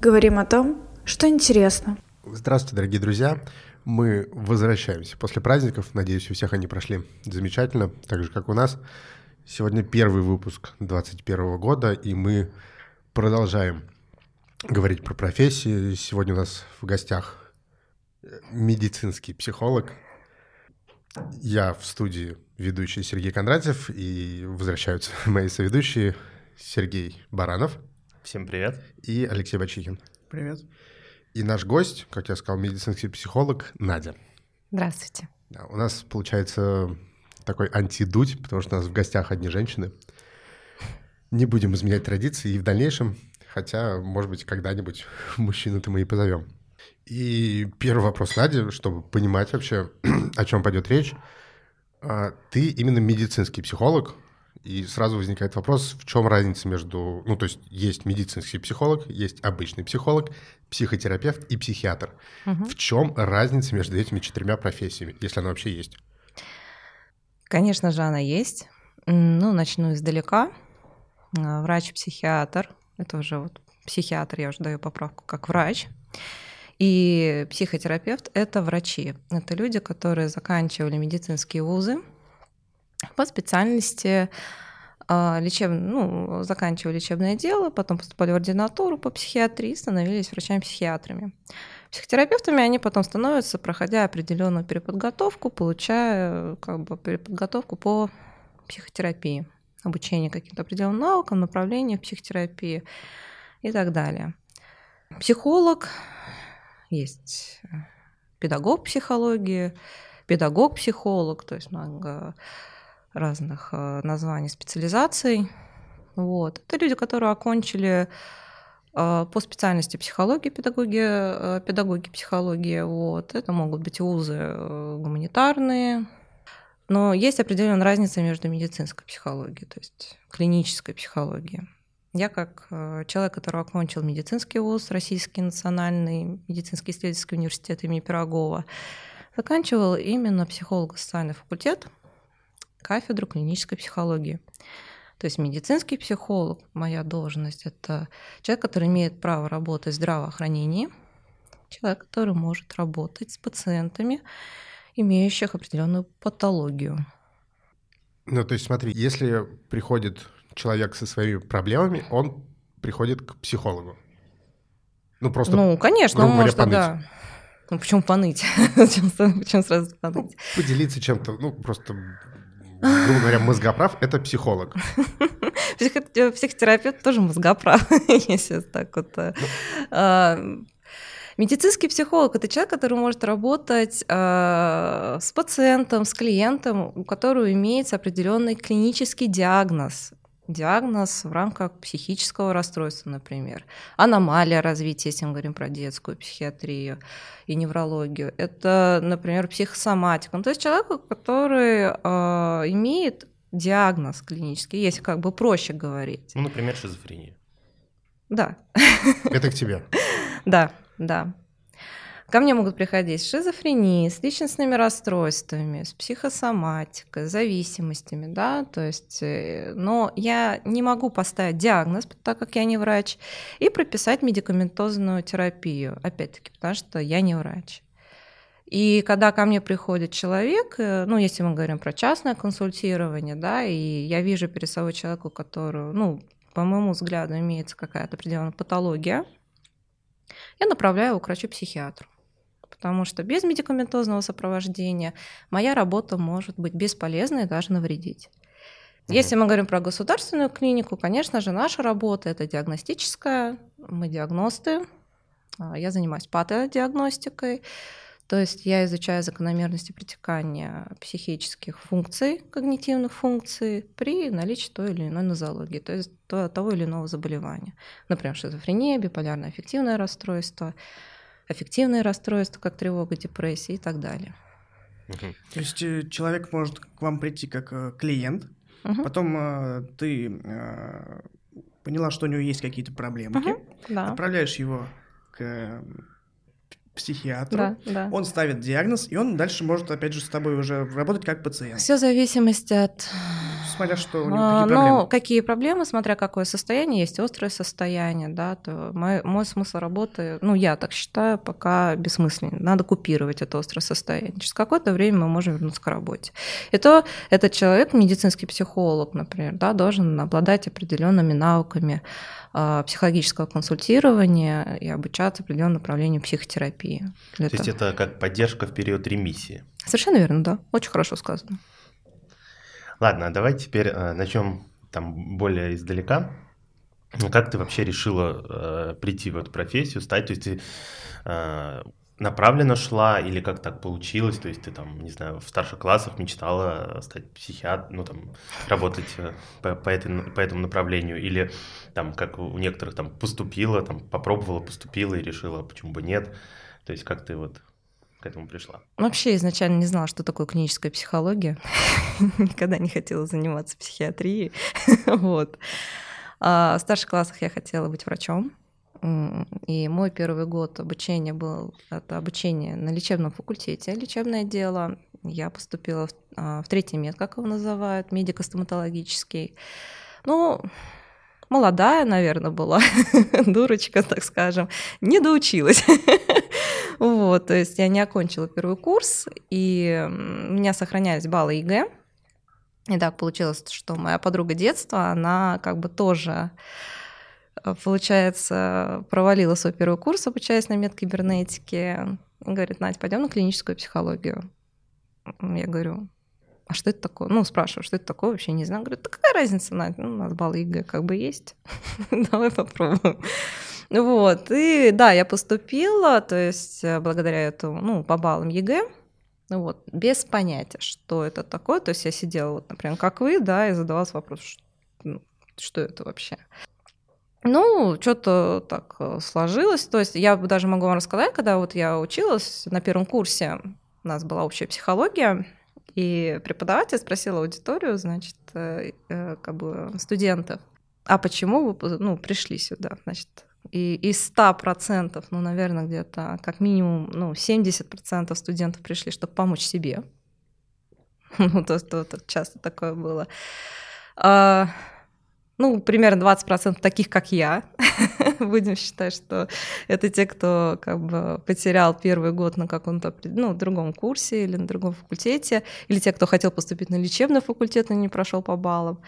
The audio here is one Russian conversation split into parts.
Говорим о том, что интересно. Здравствуйте, дорогие друзья. Мы возвращаемся после праздников. Надеюсь, у всех они прошли замечательно, так же, как у нас. Сегодня первый выпуск 2021 года, и мы продолжаем говорить про профессии. Сегодня у нас в гостях медицинский психолог. Я в студии ведущий Сергей Кондратьев, и возвращаются мои соведущие Сергей Баранов. Всем привет. И Алексей Бачихин. Привет. И наш гость, как я сказал, медицинский психолог Надя. Здравствуйте. Да, у нас получается такой антидуть, потому что у нас в гостях одни женщины. Не будем изменять традиции и в дальнейшем, хотя, может быть, когда-нибудь мужчину-то мы и позовем. И первый вопрос Наде, чтобы понимать вообще, о чем пойдет речь. А, ты именно медицинский психолог, и сразу возникает вопрос, в чем разница между... Ну, то есть есть медицинский психолог, есть обычный психолог, психотерапевт и психиатр. Угу. В чем разница между этими четырьмя профессиями, если она вообще есть? Конечно же, она есть. Ну, начну издалека. А, врач-психиатр, это уже вот психиатр, я уже даю поправку, как врач. И психотерапевт — это врачи. Это люди, которые заканчивали медицинские вузы, по специальности а, лечеб... ну, заканчивали лечебное дело, потом поступали в ординатуру по психиатрии, становились врачами-психиатрами. Психотерапевтами они потом становятся, проходя определенную переподготовку, получая как бы переподготовку по психотерапии, обучение каким-то определенным наукам, направлениям психотерапии и так далее. Психолог, есть педагог психологии, педагог-психолог, то есть много разных э, названий специализаций. Вот. Это люди, которые окончили э, по специальности психологии, педагоги, э, педагоги психологии. Вот. Это могут быть вузы гуманитарные. Но есть определенная разница между медицинской психологией, то есть клинической психологией. Я как человек, который окончил медицинский вуз, Российский национальный медицинский исследовательский университет имени Пирогова, заканчивал именно психолого-социальный факультет – кафедру клинической психологии. То есть медицинский психолог, моя должность, это человек, который имеет право работать в здравоохранении, человек, который может работать с пациентами, имеющих определенную патологию. Ну, то есть смотри, если приходит человек со своими проблемами, он приходит к психологу. Ну, просто... Ну, конечно, он может, да. Ну, почему поныть? почему сразу поныть? Ну, поделиться чем-то, ну, просто грубо говоря, мозгоправ — это психолог. Психотерапевт тоже мозгоправ, если так вот. Э, ну. а, медицинский психолог это человек, который может работать э, с пациентом, с клиентом, у которого имеется определенный клинический диагноз диагноз в рамках психического расстройства, например. Аномалия развития, если мы говорим про детскую психиатрию и неврологию. Это, например, психосоматика. Ну, то есть человек, который э, имеет диагноз клинический, если как бы проще говорить. Ну, например, шизофрения. Да. Это к тебе. Да, да. Ко мне могут приходить с шизофренией, с личностными расстройствами, с психосоматикой, с зависимостями, да, то есть, э, но я не могу поставить диагноз, так как я не врач, и прописать медикаментозную терапию, опять-таки, потому что я не врач. И когда ко мне приходит человек, э, ну, если мы говорим про частное консультирование, да, и я вижу перед собой человека, у которого, ну, по моему взгляду, имеется какая-то определенная патология, я направляю его к врачу-психиатру потому что без медикаментозного сопровождения моя работа может быть бесполезной и даже навредить. Если мы говорим про государственную клинику, конечно же, наша работа это диагностическая, мы диагносты, а, я занимаюсь патодиагностикой, то есть я изучаю закономерности протекания психических функций, когнитивных функций при наличии той или иной нозологии, то есть того или иного заболевания. Например, шизофрения, биполярное аффективное расстройство, аффективные расстройства, как тревога, депрессия и так далее. Угу. То есть э, человек может к вам прийти как э, клиент, угу. потом э, ты э, поняла, что у него есть какие-то проблемы, угу, да. отправляешь его к психиатру, да, да. он ставит диагноз, и он дальше может, опять же, с тобой уже работать как пациент. Все в зависимости от смотря что у него какие проблемы. Ну, какие проблемы, смотря какое состояние, есть острое состояние, да, то мой, мой смысл работы, ну, я так считаю, пока бессмысленный. Надо купировать это острое состояние. Через какое-то время мы можем вернуться к работе. И то этот человек, медицинский психолог, например, да, должен обладать определенными навыками а, психологического консультирования и обучаться определенному направлению психотерапии. То есть это как поддержка в период ремиссии? Совершенно верно, да. Очень хорошо сказано. Ладно, а давай теперь э, начнем там более издалека. Как ты вообще решила э, прийти в эту профессию, стать? То есть ты э, направленно шла или как так получилось? То есть ты там, не знаю, в старших классах мечтала стать психиатром, ну там работать э, по, по, этой, по этому направлению? Или там, как у некоторых, там поступила, там попробовала, поступила и решила, почему бы нет? То есть как ты вот к этому пришла? Вообще изначально не знала, что такое клиническая психология. Никогда не хотела заниматься психиатрией. вот. А в старших классах я хотела быть врачом. И мой первый год обучения был это обучение на лечебном факультете, лечебное дело. Я поступила в, а, в третий мед, как его называют, медико-стоматологический. Ну, молодая, наверное, была, дурочка, так скажем, не доучилась. Вот, то есть я не окончила первый курс, и у меня сохранялись баллы ЕГЭ. И так получилось, что моя подруга детства, она как бы тоже э, получается, провалила свой первый курс, обучаясь на медкибернетике. Говорит, Надя, пойдем на клиническую психологию. Я говорю, а что это такое? Ну, спрашиваю, что это такое, вообще не знаю. Говорю, да какая разница, Надя, ну, у нас баллы ЕГЭ как бы есть, давай попробуем. Вот, и да, я поступила, то есть э, благодаря этому, ну, по баллам ЕГЭ, вот, без понятия, что это такое. То есть я сидела, вот, например, как вы, да, и задавалась вопрос, что, ну, что это вообще. Ну, что-то так э, сложилось. То есть я даже могу вам рассказать, когда вот я училась на первом курсе, у нас была общая психология, и преподаватель спросил аудиторию, значит, э, э, как бы студентов, а почему вы ну, пришли сюда? Значит, и из 100%, ну, наверное, где-то как минимум ну, 70% студентов пришли, чтобы помочь себе. Ну, то, то, то часто такое было. А, ну, примерно 20% таких, как я. Будем считать, что это те, кто как бы потерял первый год на каком-то ну, другом курсе или на другом факультете, или те, кто хотел поступить на лечебный факультет, но не прошел по баллам.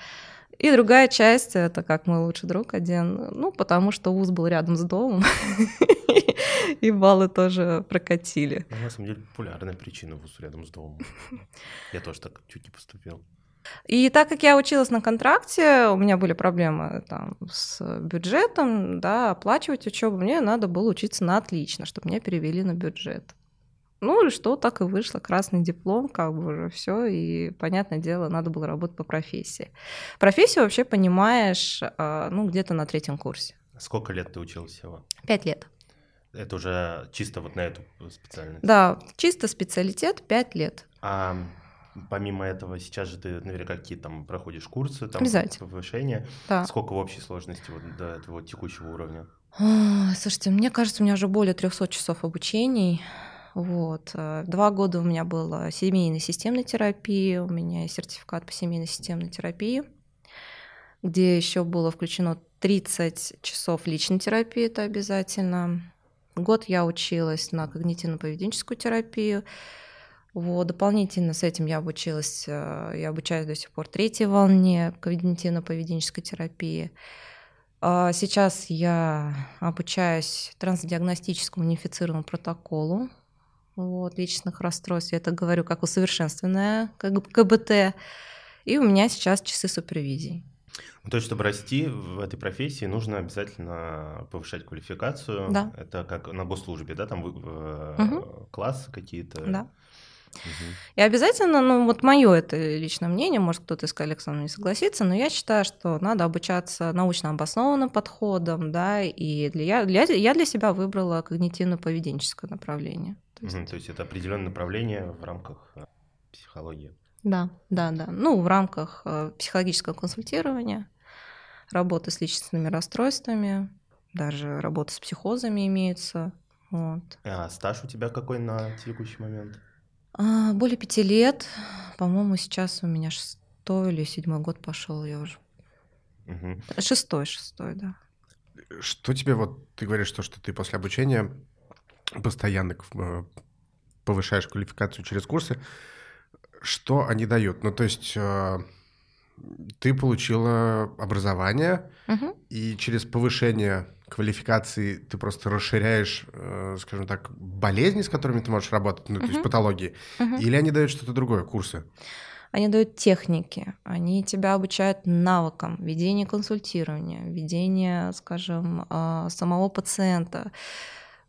И другая часть, это как мой лучший друг один, ну, потому что вуз был рядом с домом, и баллы тоже прокатили. Ну, на самом деле популярная причина вуз рядом с домом. Я тоже так чуть не поступил. И так как я училась на контракте, у меня были проблемы там, с бюджетом, да, оплачивать учебу, мне надо было учиться на отлично, чтобы меня перевели на бюджет. Ну и что, так и вышло, красный диплом, как бы уже все, и, понятное дело, надо было работать по профессии. Профессию вообще понимаешь, а, ну, где-то на третьем курсе. Сколько лет ты училась всего? Пять лет. Это уже чисто вот на эту специальность? Да, чисто специалитет пять лет. А помимо этого, сейчас же ты наверняка какие там проходишь курсы, там повышение. Да. Сколько в общей сложности вот до этого текущего уровня? Слушайте, мне кажется, у меня уже более 300 часов обучений. Вот. Э, два года у меня было семейной системной терапии, у меня есть сертификат по семейной системной терапии, где еще было включено 30 часов личной терапии, это обязательно. Год я училась на когнитивно-поведенческую терапию, вот, дополнительно с этим я обучилась, э, я обучаюсь до сих пор третьей волне когнитивно-поведенческой терапии. А сейчас я обучаюсь трансдиагностическому унифицированному протоколу вот, личностных расстройств. Я это говорю как усовершенствованное КБТ. И у меня сейчас часы супервизии. Ну, то есть, чтобы расти в этой профессии, нужно обязательно повышать квалификацию. Да. Это как на госслужбе, да, там угу. классы какие-то. Да. И обязательно, ну вот мое это личное мнение, может кто-то из коллег со мной не согласится, но я считаю, что надо обучаться научно обоснованным подходом, да, и для, я, я для себя выбрала когнитивно-поведенческое направление. То есть... Угу, то есть это определенное направление в рамках э, психологии. Да, да, да. Ну, в рамках э, психологического консультирования, работы с личностными расстройствами, даже работа с психозами имеется. Вот. А стаж у тебя какой на текущий момент? А, более пяти лет. По-моему, сейчас у меня шестой или седьмой год пошел, я уже. Угу. Шестой, шестой, да. Что тебе вот, ты говоришь, что, что ты после обучения постоянно э, повышаешь квалификацию через курсы, что они дают? Ну, то есть э, ты получила образование, угу. и через повышение квалификации ты просто расширяешь, э, скажем так, болезни, с которыми ты можешь работать, ну, угу. то есть патологии, угу. или они дают что-то другое, курсы? Они дают техники, они тебя обучают навыкам ведения консультирования, ведения, скажем, а, самого пациента.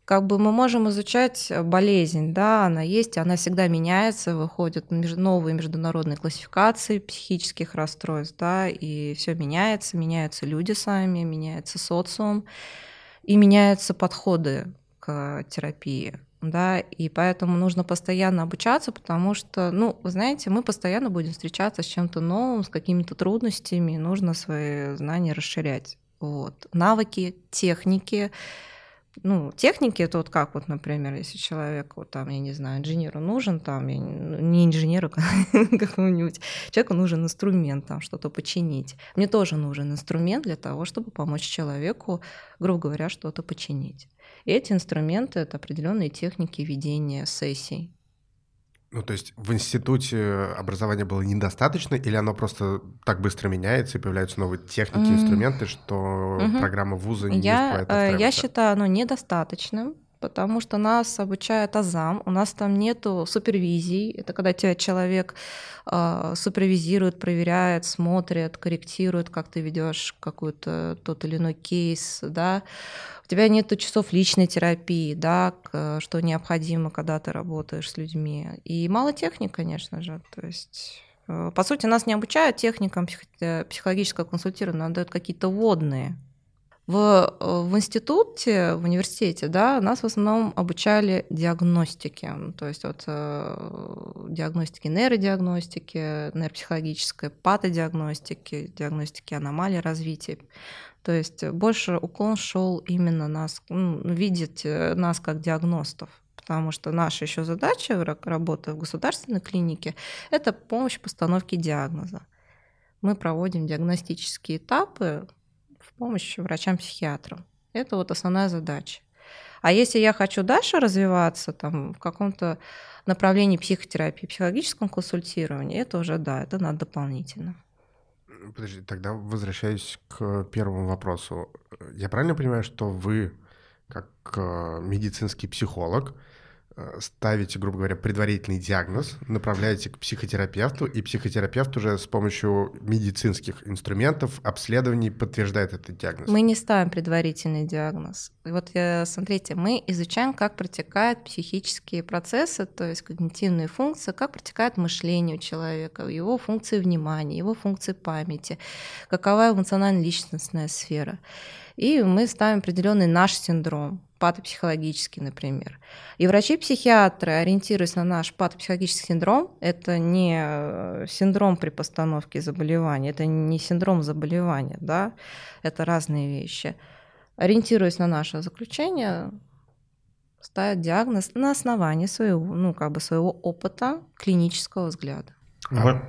Как бы мы можем изучать болезнь, да, она есть, она всегда меняется, выходят новые международные классификации психических расстройств, да, и все меняется, меняются люди сами, меняется социум, и меняются подходы к терапии да, и поэтому нужно постоянно обучаться, потому что, ну, вы знаете, мы постоянно будем встречаться с чем-то новым, с какими-то трудностями, нужно свои знания расширять. Вот. Навыки, техники, ну, техники это вот как вот, например, если человек, вот там, я не знаю, инженеру нужен, там, ну, не инженеру какому-нибудь, человеку нужен инструмент, там, что-то починить. Мне тоже нужен инструмент для того, чтобы помочь человеку, грубо говоря, что-то починить. И эти инструменты — это определенные техники ведения сессий. Ну, то есть в институте образования было недостаточно, или оно просто так быстро меняется и появляются новые техники, mm. инструменты, что mm-hmm. программа вуза не я, успевает Я считаю оно недостаточным, потому что нас обучает Азам, у нас там нету супервизий, это когда тебя человек э, супервизирует, проверяет, смотрит, корректирует, как ты ведешь какой-то тот или иной кейс, да, у тебя нет часов личной терапии, да, что необходимо, когда ты работаешь с людьми. И мало техник, конечно же. То есть, э, по сути, нас не обучают техникам психологического консультирования, нам дают какие-то водные. В, э, в институте, в университете, да, нас в основном обучали диагностике, то есть вот диагностики нейродиагностики, нейропсихологической, патодиагностики, диагностики аномалий развития. То есть больше уклон шел именно нас, ну, видеть э, нас как диагностов потому что наша еще задача работы в государственной клинике – это помощь постановке диагноза. Мы проводим диагностические этапы в помощь врачам-психиатрам. Это вот основная задача. А если я хочу дальше развиваться там, в каком-то направлении психотерапии, психологическом консультировании, это уже да, это надо дополнительно. Подожди, тогда возвращаюсь к первому вопросу. Я правильно понимаю, что вы, как э, медицинский психолог, ставите, грубо говоря, предварительный диагноз, направляете к психотерапевту, и психотерапевт уже с помощью медицинских инструментов, обследований подтверждает этот диагноз. Мы не ставим предварительный диагноз. Вот э, смотрите, мы изучаем, как протекают психические процессы, то есть когнитивные функции, как протекает мышление у человека, его функции внимания, его функции памяти, какова эмоционально-личностная сфера. И мы ставим определенный наш синдром патопсихологический, например. И врачи-психиатры, ориентируясь на наш патопсихологический синдром, это не э, синдром при постановке заболевания, это не синдром заболевания, да, это разные вещи. Ориентируясь на наше заключение, ставят диагноз на основании своего, ну, как бы своего опыта клинического взгляда.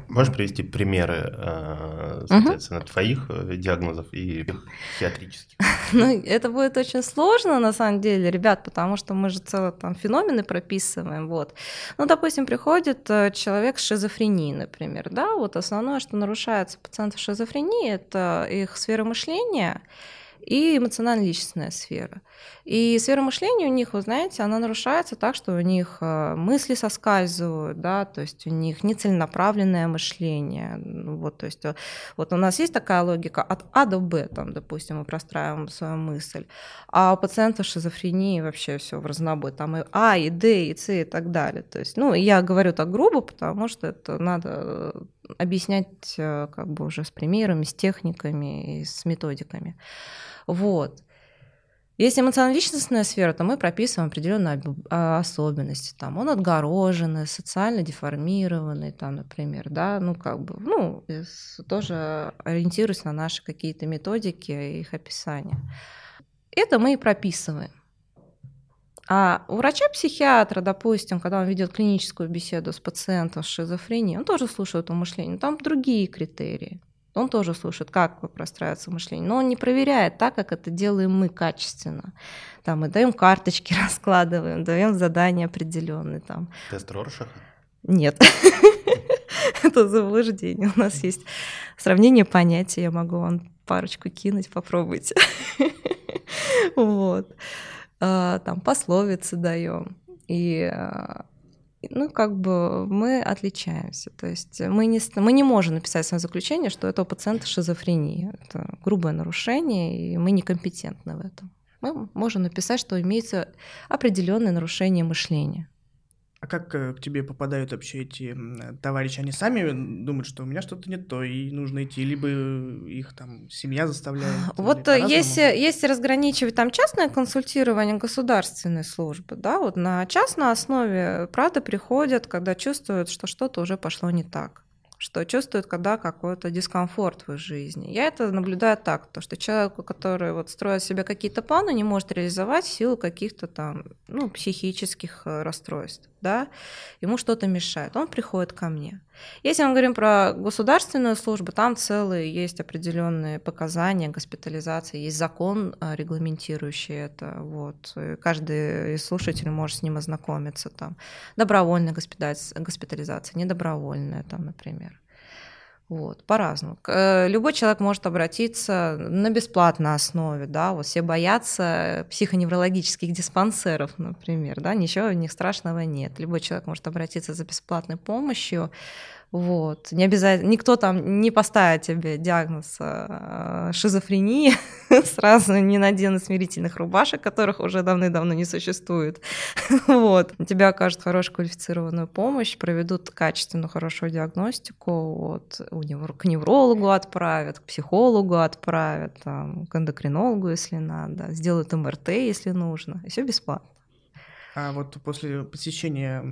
Можешь привести примеры, э, соответственно, угу. твоих э, диагнозов и психиатрических? Ну, это будет очень сложно, на самом деле, ребят, потому что мы же целые там феномены прописываем, вот. Ну, допустим, приходит э, человек с шизофренией, например, да, вот основное, что нарушается пациентов шизофрении, это их сфера мышления, и эмоционально-личностная сфера. И сфера мышления у них, вы знаете, она нарушается так, что у них э, мысли соскальзывают, да, то есть у них нецеленаправленное мышление. Ну вот, то есть э, вот у нас есть такая логика от А до Б, там, допустим, мы простраиваем свою мысль, а у пациентов шизофрении вообще все в разнобой, там и А, и Д, и С, и так далее. То есть, ну, я говорю так грубо, потому что это надо э, объяснять как бы уже с примерами, с техниками и с методиками. Вот. Если эмоционально-личностная сфера, то мы прописываем определенные а, особенности. Там он отгороженный, социально деформированный, там, например, да, ну как бы, ну тоже ориентируясь на наши какие-то методики и их описания. Это мы и прописываем. А у врача-психиатра, допустим, когда он ведет клиническую беседу с пациентом с шизофренией, он тоже слушает умышление, там другие критерии. Он тоже слушает, как простраивается мышление, но он не проверяет так, как это делаем мы качественно. Там мы даем карточки, раскладываем, даем задания определенные. Там. Тест Роршаха? Нет. Это заблуждение. У нас есть сравнение понятий. Я могу вам парочку кинуть, попробуйте. Вот. А, там пословицы даем. И а, ну, как бы мы отличаемся. То есть мы не, мы не можем написать свое заключение, что это у пациента шизофрения. Это грубое нарушение, и мы некомпетентны в этом. Мы можем написать, что имеется определенное нарушение мышления. А как э, к тебе попадают вообще эти товарищи? Они сами думают, что у меня что-то не то, и нужно идти, либо их там семья заставляет? Вот если, если разграничивать там частное консультирование государственной службы, да, вот на частной основе, правда, приходят, когда чувствуют, что что-то уже пошло не так что чувствует, когда какой-то дискомфорт в их жизни. Я это наблюдаю так, то, что человеку, который вот строит себе какие-то планы, не может реализовать в силу каких-то там ну, психических э, расстройств да, ему что-то мешает, он приходит ко мне. Если мы говорим про государственную службу, там целые есть определенные показания госпитализации, есть закон, а, регламентирующий это. Вот. каждый из слушателей может с ним ознакомиться. Там. Добровольная госпитализация, недобровольная, там, например. Вот, по-разному. Э, любой человек может обратиться на бесплатной основе, да, вот все боятся психоневрологических диспансеров, например, да, ничего в них страшного нет. Любой человек может обратиться за бесплатной помощью, вот. Не обязательно, никто там не поставит тебе диагноз э, шизофрении, сразу не наденут смирительных рубашек, которых уже давно-давно не существует. вот. Тебя окажут хорошую квалифицированную помощь, проведут качественную, хорошую диагностику, вот. к неврологу отправят, к психологу отправят, там, к эндокринологу, если надо, сделают МРТ, если нужно, все бесплатно. А вот после посещения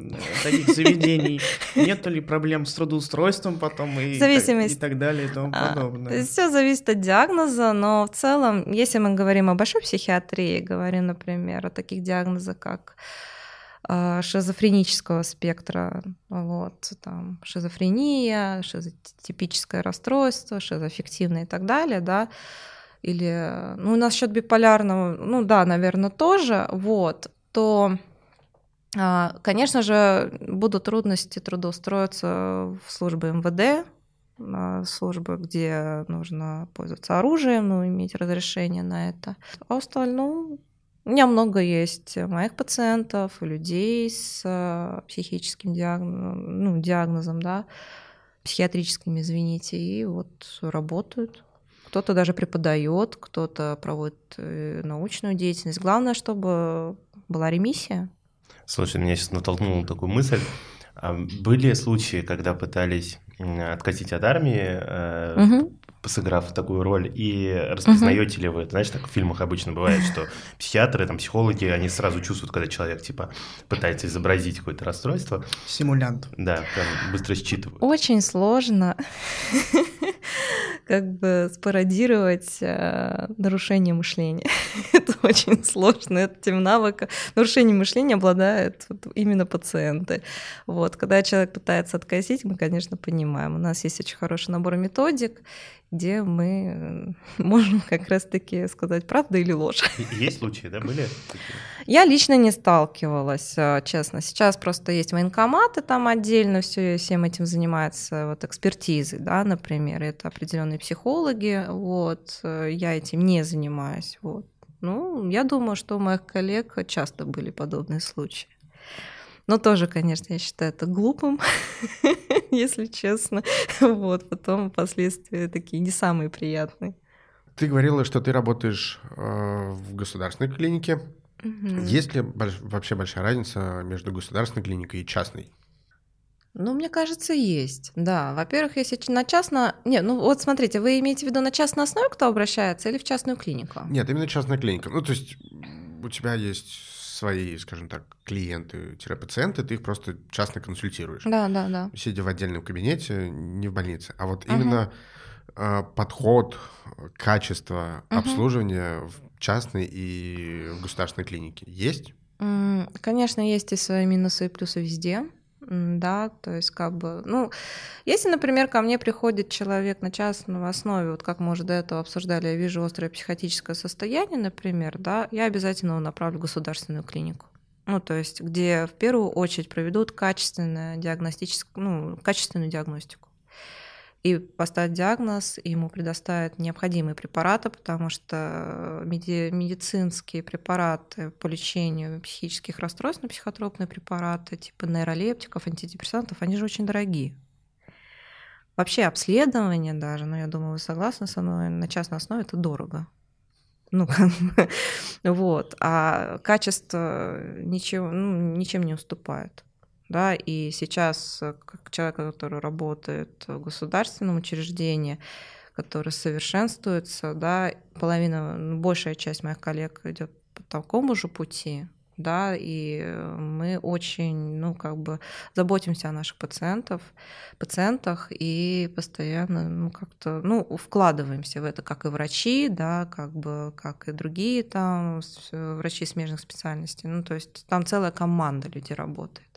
таких заведений нет ли проблем с трудоустройством потом и, Зависимость. и так далее и тому а, подобное? Все зависит от диагноза, но в целом, если мы говорим о большой психиатрии, говорим, например, о таких диагнозах, как а, шизофренического спектра, вот, там, шизофрения, шизотипическое расстройство, шизоаффективное и так далее, да, или, ну, насчет биполярного, ну, да, наверное, тоже, вот, то конечно же, будут трудности трудоустроиться в службы МВД, службы, где нужно пользоваться оружием, ну, иметь разрешение на это. А остальном у меня много есть моих пациентов, людей с а, психическим диагнозом, ну, диагнозом, да, психиатрическим, извините, и вот работают. Кто-то даже преподает, кто-то проводит э, научную деятельность. Главное, чтобы была ремиссия. Слушай, меня сейчас натолкнула такую мысль. А были случаи, когда пытались откатить от армии, угу. сыграв такую роль, и распознаете угу. ли вы, знаешь, так в фильмах обычно бывает, что психиатры, там, психологи, они сразу чувствуют, когда человек, типа, пытается изобразить какое-то расстройство. Симулянт. Да, прям быстро считывают. Очень сложно как бы спародировать э, нарушение мышления. это очень сложно, этим навыком. Нарушение мышления обладают вот именно пациенты. Вот. Когда человек пытается откосить, мы, конечно, понимаем. У нас есть очень хороший набор методик, где мы э, можем как раз-таки сказать, правда или ложь. Есть случаи, да, были? Я лично не сталкивалась, э, честно. Сейчас просто есть военкоматы там отдельно, все, всем этим занимаются вот экспертизы, да, например, это определенные психологи, вот, э, я этим не занимаюсь, вот. Ну, я думаю, что у моих коллег часто были подобные случаи. Но тоже, конечно, я считаю это глупым, если честно. Вот, потом последствия такие не самые приятные. Ты говорила, что ты работаешь э, в государственной клинике. Угу. Есть ли больш- вообще большая разница между государственной клиникой и частной? Ну, мне кажется, есть. Да, во-первых, если на частно... Не, ну вот смотрите, вы имеете в виду на частной основе, кто обращается, или в частную клинику? Нет, именно частная клиника. Ну, то есть у тебя есть свои, скажем так, клиенты-пациенты, ты их просто частно консультируешь. Да, да, да. Сидя в отдельном кабинете, не в больнице. А вот именно э, подход, качество угу. обслуживания в частной и в государственной клинике есть? Конечно, есть и свои минусы и плюсы везде. Да, то есть как бы, ну, если, например, ко мне приходит человек на частной основе, вот как мы уже до этого обсуждали, я вижу острое психотическое состояние, например, да, я обязательно его направлю в государственную клинику. Ну, то есть, где в первую очередь проведут качественную диагностическую, ну, качественную диагностику и поставить диагноз, и ему предоставят необходимые препараты, потому что меди- медицинские препараты по лечению психических расстройств, ну, психотропные препараты типа нейролептиков, антидепрессантов, они же очень дорогие. Вообще обследование даже, ну, я думаю, вы согласны со мной, на частной основе это дорого. Ну, вот. А качество ничего, ну, ничем не уступает да, и сейчас, э, как человек, который работает в государственном учреждении, который совершенствуется, да, половина, ну, большая часть моих коллег идет по такому же пути, да, и мы очень, ну, как бы заботимся о наших пациентов, пациентах и постоянно, ну, как-то, ну, вкладываемся в это, как и врачи, да, как бы, как и другие там врачи смежных специальностей, ну, то есть там целая команда людей работает.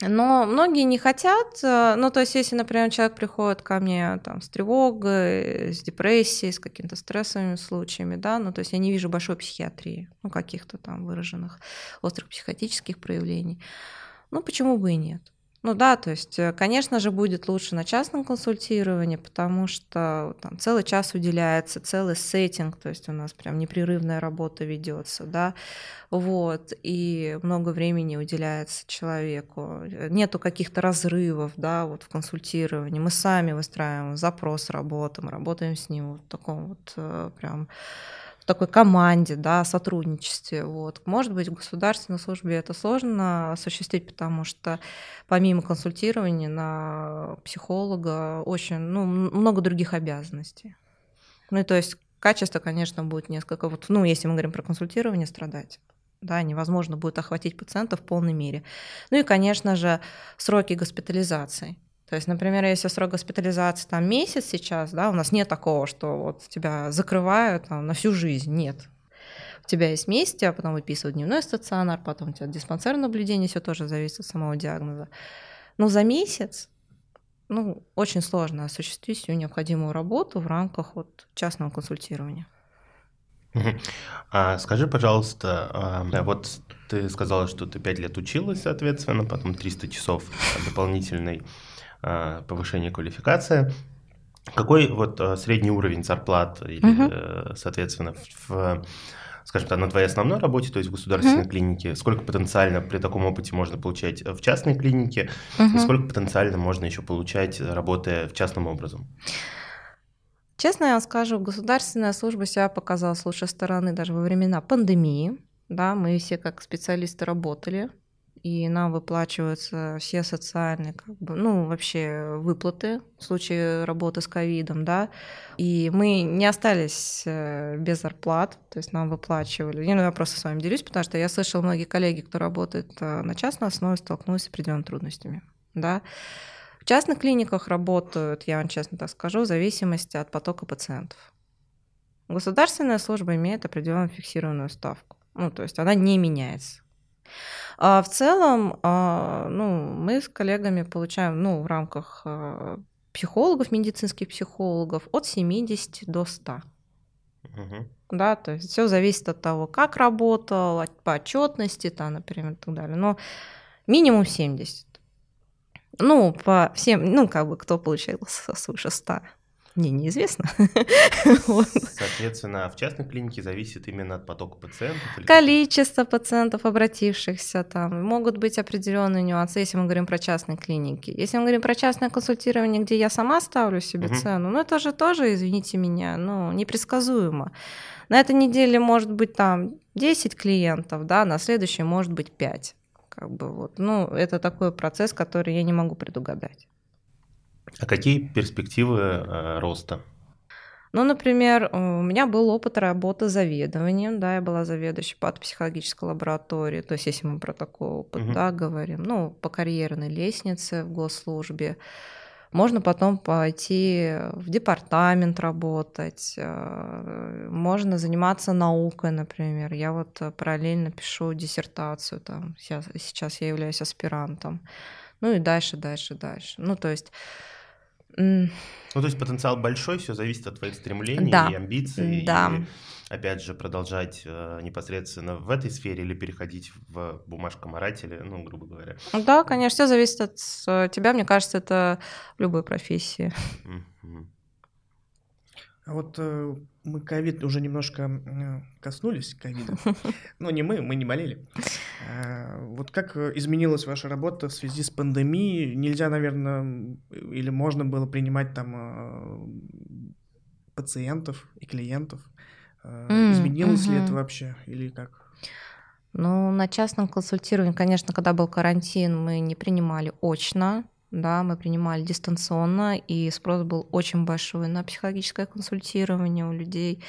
Но многие не хотят, э, ну, то есть, если, например, человек приходит ко мне там, с тревогой, с депрессией, с какими-то стрессовыми случаями, да, ну, то есть я не вижу большой психиатрии, ну, каких-то там выраженных острых психотических проявлений, ну, почему бы и нет? Ну да, то есть, э, конечно же, будет лучше на частном консультировании, потому что там целый час уделяется, целый сеттинг, то есть у нас прям непрерывная работа ведется, да, вот, и много времени уделяется человеку. Нету каких-то разрывов, да, вот в консультировании. Мы сами выстраиваем запрос, работаем, работаем с ним вот в таком вот э, прям такой команде, да, сотрудничестве. Вот. Может быть, в государственной службе это сложно осуществить, потому что помимо консультирования на психолога очень ну, много других обязанностей. Ну, и то есть качество, конечно, будет несколько, вот, ну, если мы говорим про консультирование, страдать. Да, невозможно будет охватить пациента в полной мере. Ну и, конечно же, сроки госпитализации. То есть, например, если срок госпитализации там месяц сейчас, да, у нас нет такого, что вот тебя закрывают там, на всю жизнь, нет. У тебя есть месяц, а потом выписывают дневной стационар, потом у тебя диспансерное наблюдение, все тоже зависит от самого диагноза. Но за месяц ну, очень сложно осуществить всю необходимую работу в рамках вот, частного консультирования. А, скажи, пожалуйста, вот ты сказала, что ты пять лет училась, соответственно, потом 300 часов дополнительной повышение квалификации. Какой вот э, средний уровень зарплат или, угу. соответственно, в, скажем так, на твоей основной работе, то есть в государственной угу. клинике, сколько потенциально при таком опыте можно получать в частной клинике, угу. и сколько потенциально можно еще получать, работая в частном образом? Честно я вам скажу, государственная служба себя показала с лучшей стороны даже во времена пандемии. Да, мы все как специалисты работали и нам выплачиваются все социальные, как бы, ну, вообще выплаты в случае работы с ковидом, да, и мы не остались э, без зарплат, то есть нам выплачивали. Я, ну, я просто с вами делюсь, потому что я слышала, многие коллеги, кто работает э, на частной основе, столкнулись с определенными трудностями, да. В частных клиниках работают, я вам честно так скажу, в зависимости от потока пациентов. Государственная служба имеет определенную фиксированную ставку, ну, то есть она не меняется. А в целом, а, ну, мы с коллегами получаем, ну, в рамках а, психологов, медицинских психологов, от 70 до 100. Угу. Да, то есть все зависит от того, как работал, по отчетности, там, например, и так далее. Но минимум 70. Ну, по всем, ну, как бы кто получил свыше 100 мне неизвестно. Соответственно, в частной клинике зависит именно от потока пациентов? Количество пациентов, обратившихся там. Могут быть определенные нюансы, если мы говорим про частные клиники. Если мы говорим про частное консультирование, где я сама ставлю себе угу. цену, ну это же тоже, извините меня, ну, непредсказуемо. На этой неделе может быть там 10 клиентов, да, на следующей может быть 5. Как бы вот, ну, это такой процесс, который я не могу предугадать. А какие перспективы э, роста? Ну, например, у меня был опыт работы заведованием, да, я была заведующей психологической лаборатории, то есть если мы про такой опыт, угу. да, говорим, ну, по карьерной лестнице в госслужбе. Можно потом пойти в департамент работать, э, можно заниматься наукой, например. Я вот параллельно пишу диссертацию, там, сейчас, сейчас я являюсь аспирантом. Ну и дальше, дальше, дальше. Ну, то есть ну, то есть потенциал большой, все зависит от твоих стремлений да. и амбиций. Да. И, опять же, продолжать э, непосредственно в этой сфере или переходить в бумажкоморателя, ну, грубо говоря. Да, конечно, все зависит от э, тебя. Мне кажется, это в любой профессии. Mm-hmm. А вот э, мы ковид уже немножко э, коснулись ковида. Ну, не мы, мы не болели. А, вот как изменилась ваша работа в связи с пандемией? Нельзя, наверное, или можно было принимать там э, пациентов и клиентов? Изменилось ли это вообще или как? Ну, на частном консультировании, конечно, когда был карантин, мы не принимали очно, да, мы принимали дистанционно, и спрос был очень большой на психологическое консультирование у людей.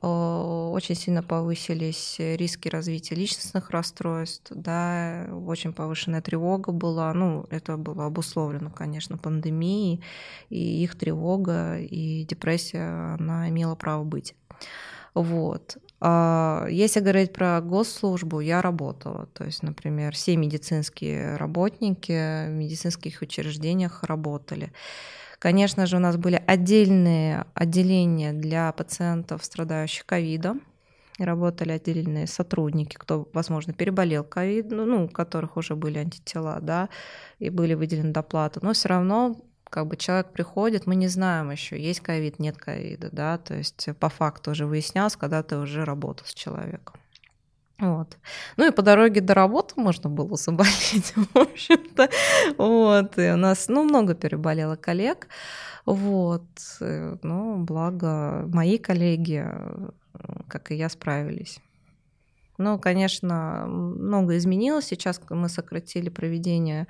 Очень сильно повысились риски развития личностных расстройств, да, очень повышенная тревога была. Ну, это было обусловлено, конечно, пандемией, и их тревога и депрессия, она имела право быть. Вот. А, если говорить про госслужбу, я работала. То есть, например, все медицинские работники в медицинских учреждениях работали. Конечно же, у нас были отдельные отделения для пациентов, страдающих ковидом. Работали отдельные сотрудники, кто, возможно, переболел ковид, ну, ну, у которых уже были антитела, да, и были выделены доплаты. Но все равно как бы человек приходит, мы не знаем еще, есть ковид, нет ковида, да, то есть по факту уже выяснялось, когда ты уже работал с человеком. Вот. Ну и по дороге до работы можно было заболеть, в общем-то. Вот. И у нас, ну, много переболело коллег. Вот. Ну, благо, мои коллеги, как и я, справились. Ну, конечно, много изменилось. Сейчас мы сократили проведение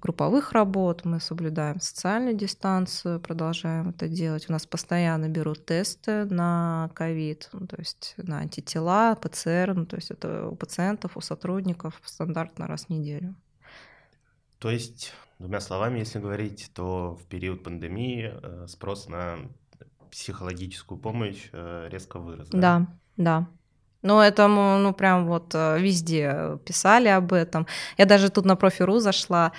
групповых работ, мы соблюдаем социальную дистанцию, продолжаем это делать. У нас постоянно берут тесты на ковид, ну, то есть на антитела, ПЦР, ну, то есть это у пациентов, у сотрудников стандартно раз в неделю. То есть, двумя словами, если говорить, то в период пандемии э, спрос на психологическую помощь э, резко вырос. Да, да. да. Ну, это, ну, прям вот э, везде писали об этом. Я даже тут на профи.ру зашла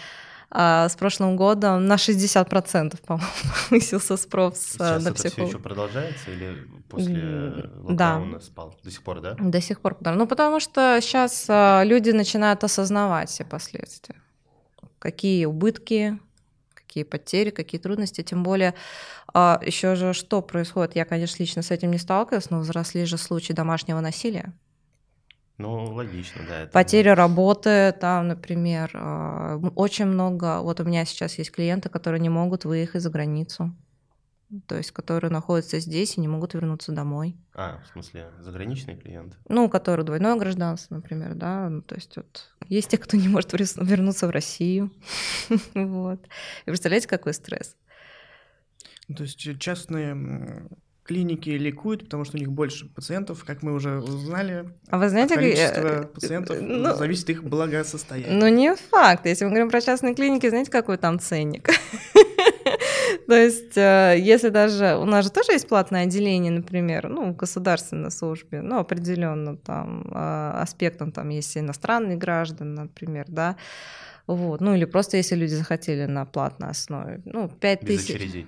а, с прошлым годом на 60%, по-моему, повысился спрос Сейчас на это все еще продолжается или после локдауна да. спал? До сих пор, да? До сих пор. Ну, потому что сейчас люди начинают осознавать все последствия. Какие убытки, какие потери, какие трудности, тем более а, еще же что происходит, я, конечно, лично с этим не сталкивалась, но взросли же случаи домашнего насилия. Ну, логично, да. Это Потеря работы, там, например, а, очень много, вот у меня сейчас есть клиенты, которые не могут выехать за границу то есть которые находятся здесь и не могут вернуться домой. А, в смысле, заграничные клиенты? Ну, у которых двойное гражданство, например, да, ну, то есть вот есть те, кто не может вернуться в Россию, вот. И представляете, какой стресс? То есть частные клиники ликуют, потому что у них больше пациентов, как мы уже узнали. А вы знаете, количество как... Э, пациентов ну, зависит их благосостояние. Ну не факт. Если мы говорим про частные клиники, знаете, какой там ценник? То есть, э, если даже у нас же тоже есть платное отделение, например, ну, в государственной службе, ну, определенно там э, аспектом там есть иностранные граждане, например, да, вот. Ну или просто если люди захотели на платной основе. Ну, 5 без тысяч. очередей.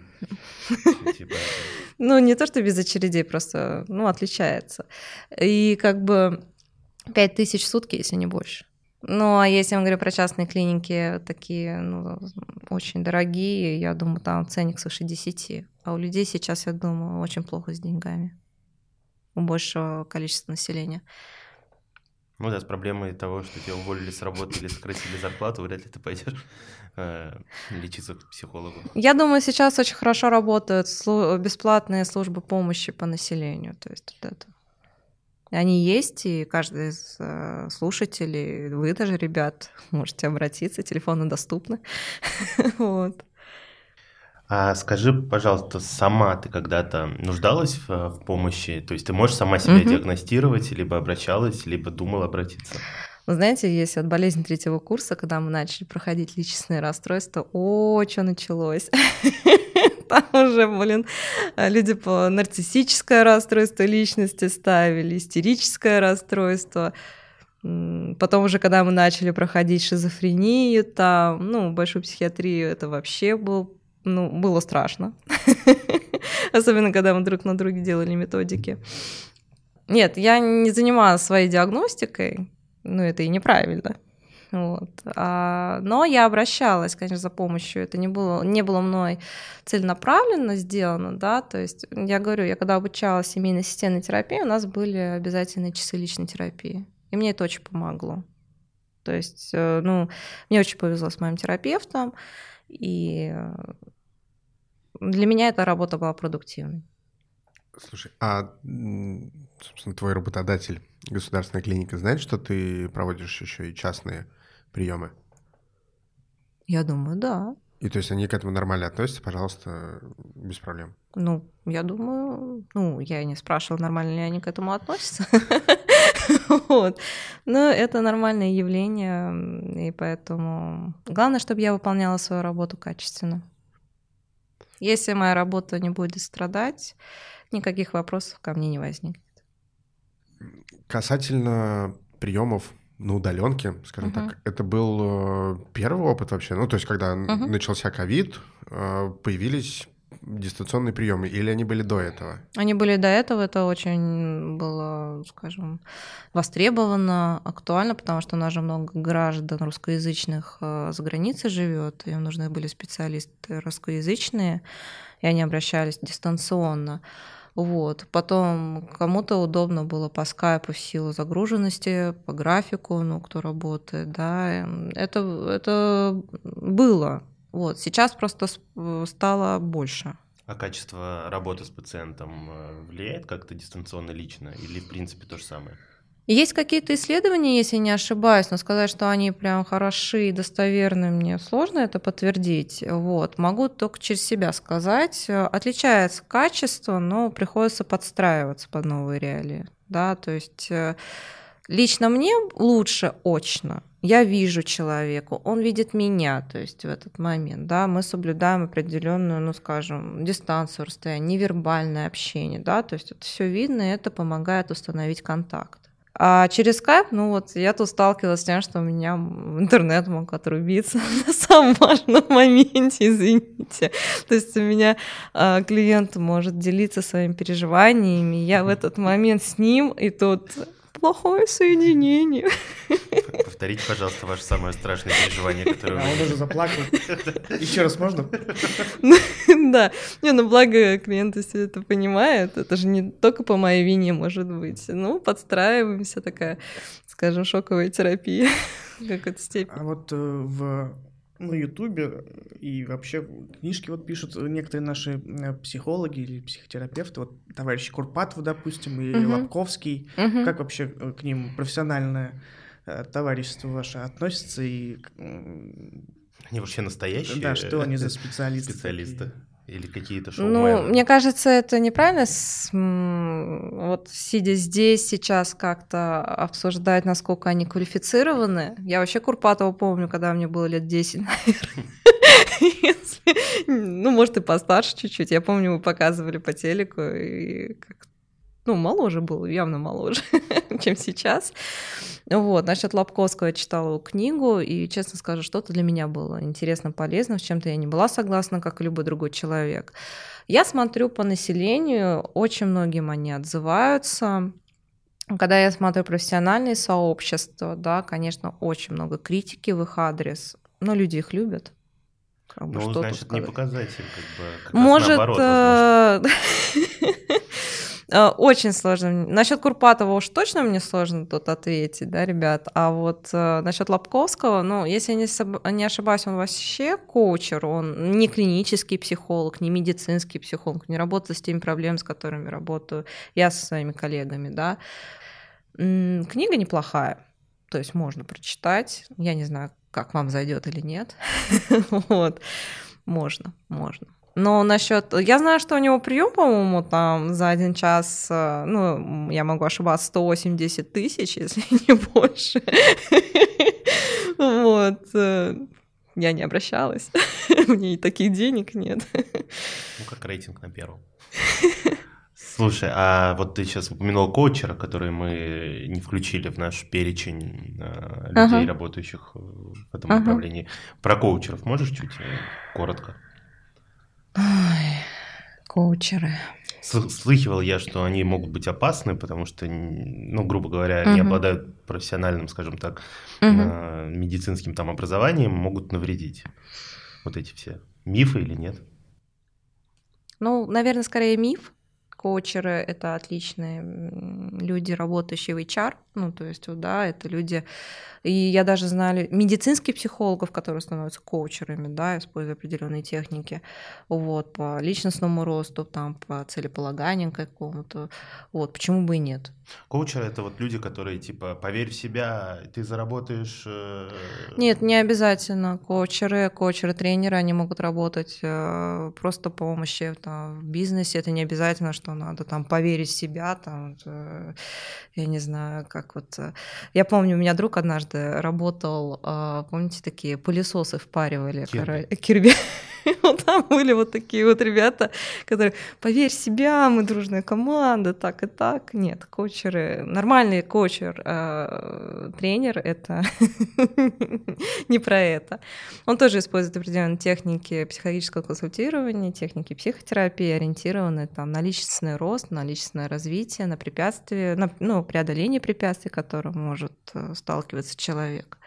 Типа ну, не то, что без очередей, просто, ну, отличается. И как бы 5 тысяч в сутки, если не больше. Ну, а если мы говорим про частные клиники, такие, ну, очень дорогие, я думаю, там ценник свыше 10. А у людей сейчас, я думаю, очень плохо с деньгами. У большего количества населения. Ну да, с проблемой того, что тебя уволили с работы или сократили зарплату, вряд ли ты пойдешь э, лечиться к психологу. Я думаю, сейчас очень хорошо работают бесплатные службы помощи по населению. То есть вот это. Они есть, и каждый из э, слушателей, вы даже, ребят, можете обратиться, телефоны доступны. вот. А скажи, пожалуйста, сама ты когда-то нуждалась в, в помощи? То есть ты можешь сама себя угу. диагностировать, либо обращалась, либо думала обратиться? Вы знаете, есть вот болезнь третьего курса, когда мы начали проходить личностные расстройства, о, что началось. Там уже, блин, люди по нарциссическое расстройство личности ставили, истерическое расстройство. Потом уже, когда мы начали проходить шизофрению, там, ну, большую психиатрию, это вообще был, ну, было страшно. Особенно, когда мы друг на друге делали методики. Нет, я не занималась своей диагностикой, ну, это и неправильно. Вот. А, но я обращалась, конечно, за помощью. Это не было, не было мной целенаправленно сделано, да, то есть я говорю, я когда обучалась семейной системной терапии, у нас были обязательные часы личной терапии. И мне это очень помогло. То есть, э, ну, мне очень повезло с моим терапевтом, и для меня эта работа была продуктивной. Слушай, а, собственно, твой работодатель, государственная клиника, знает, что ты проводишь еще и частные приемы? Я думаю, да. И то есть они к этому нормально относятся, пожалуйста, без проблем? Ну, я думаю, ну, я не спрашивала, нормально ли они к этому относятся. Вот. Но это нормальное явление, и поэтому главное, чтобы я выполняла свою работу качественно. Если моя работа не будет страдать, никаких вопросов ко мне не возникнет. Касательно приемов на удаленке, скажем uh-huh. так, это был э, первый опыт вообще. Ну, то есть, когда uh-huh. начался ковид, э, появились дистанционные приемы, или они были до этого? Они были до этого, это очень было, скажем, востребовано, актуально, потому что у нас же много граждан русскоязычных э, за границей живет, им нужны были специалисты русскоязычные, и они обращались дистанционно. Вот. Потом кому-то удобно было по скайпу в силу загруженности, по графику, ну, кто работает, да. Это, это было. Вот. Сейчас просто стало больше. А качество работы с пациентом э, влияет как-то дистанционно лично или в принципе то же самое? Есть какие-то исследования, если не ошибаюсь, но сказать, что они прям хороши и достоверны, мне сложно это подтвердить. Вот. Могу только через себя сказать. Отличается качество, но приходится подстраиваться под новые реалии. Да? То есть э, лично мне лучше очно. Я вижу человека, он видит меня, то есть в этот момент, да, мы соблюдаем определенную, ну, скажем, дистанцию, расстояние, невербальное общение, да, то есть это все видно, и это помогает установить контакт. А через скайп, ну вот, я тут сталкивалась с тем, что у меня интернет мог отрубиться на самом важном моменте, извините. То есть у меня а, клиент может делиться своими переживаниями, я в этот момент с ним, и тут плохое соединение. Повторите, пожалуйста, ваше самое страшное переживание, которое... А он уже заплакал. Еще раз можно? Да. Не, ну благо клиенты все это понимают. Это же не только по моей вине может быть. Ну, подстраиваемся, такая, скажем, шоковая терапия в какой-то степени. А вот э, в на Ютубе и вообще книжки вот пишут некоторые наши э, психологи или психотерапевты, вот товарищ Курпатов, допустим, и угу. Лобковский. Угу. Как вообще э, к ним профессиональное э, товарищество ваше относится и они вообще настоящие? Да, что они за специалисты? Специалисты. Или какие-то шоу Ну, мне кажется, это неправильно, с, вот сидя здесь сейчас как-то обсуждать, насколько они квалифицированы. Я вообще Курпатова помню, когда мне было лет 10, наверное. ну, может, и постарше чуть-чуть. Я помню, мы показывали по телеку, и ну, моложе был, явно моложе, чем сейчас. Вот, насчет Лобковского я читала книгу, и, честно скажу, что-то для меня было интересно, полезно, с чем-то я не была согласна, как и любой другой человек. Я смотрю по населению, очень многим они отзываются. Когда я смотрю профессиональные сообщества, да, конечно, очень много критики в их адрес, но люди их любят. Как бы, ну, значит, не показатель, как бы, как Может, наоборот, Э, очень сложно. Насчет Курпатова уж точно мне сложно тут ответить, да, ребят. А вот э, насчет Лобковского, ну, если я не, не ошибаюсь, он вообще коучер, он не клинический психолог, не медицинский психолог, не работает с теми проблемами, с которыми работаю я со своими коллегами, да. Книга неплохая, то есть можно прочитать. Я не знаю, как вам зайдет или нет. Вот, можно, можно. Но насчет... Я знаю, что у него прием, по-моему, там за один час, э, ну, я могу ошибаться, 180 тысяч, если не больше. Вот. Э, я не обращалась. У меня и таких денег нет. Ну, как рейтинг на первом. Слушай, а вот ты сейчас упомянул коучера, который мы не включили в наш перечень э, людей, ага. работающих в этом ага. направлении. Про коучеров можешь чуть коротко? Ой, коучеры. Слыхивал я, что они могут быть опасны, потому что, ну, грубо говоря, угу. не обладают профессиональным, скажем так, угу. медицинским там образованием, могут навредить. Вот эти все мифы или нет? Ну, наверное, скорее миф, коучеры — это отличные люди, работающие в HR, ну, то есть, да, это люди, и я даже знаю медицинских психологов, которые становятся коучерами, да, используя определенные техники, вот, по личностному росту, там, по целеполаганию какому-то, вот, почему бы и нет. Коучеры — это вот люди, которые, типа, поверь в себя, ты заработаешь... Э... Нет, не обязательно. Коучеры, коучеры-тренеры, они могут работать э, просто по помощи там, в бизнесе, это не обязательно, что надо там поверить в себя, там, э, я не знаю, как вот... Э. Я помню, у меня друг однажды работал, э, помните, такие пылесосы впаривали. Кирби. Кирби. Вот там были вот такие вот ребята, которые, поверь себя, мы дружная команда, так и так. Нет, коучеры, нормальный коучер, э, тренер, это не про это. Он тоже использует определенные техники психологического консультирования, техники психотерапии, ориентированные там, на личностный рост, на личностное развитие, на препятствия, на ну, преодоление препятствий, которым может э, сталкиваться человек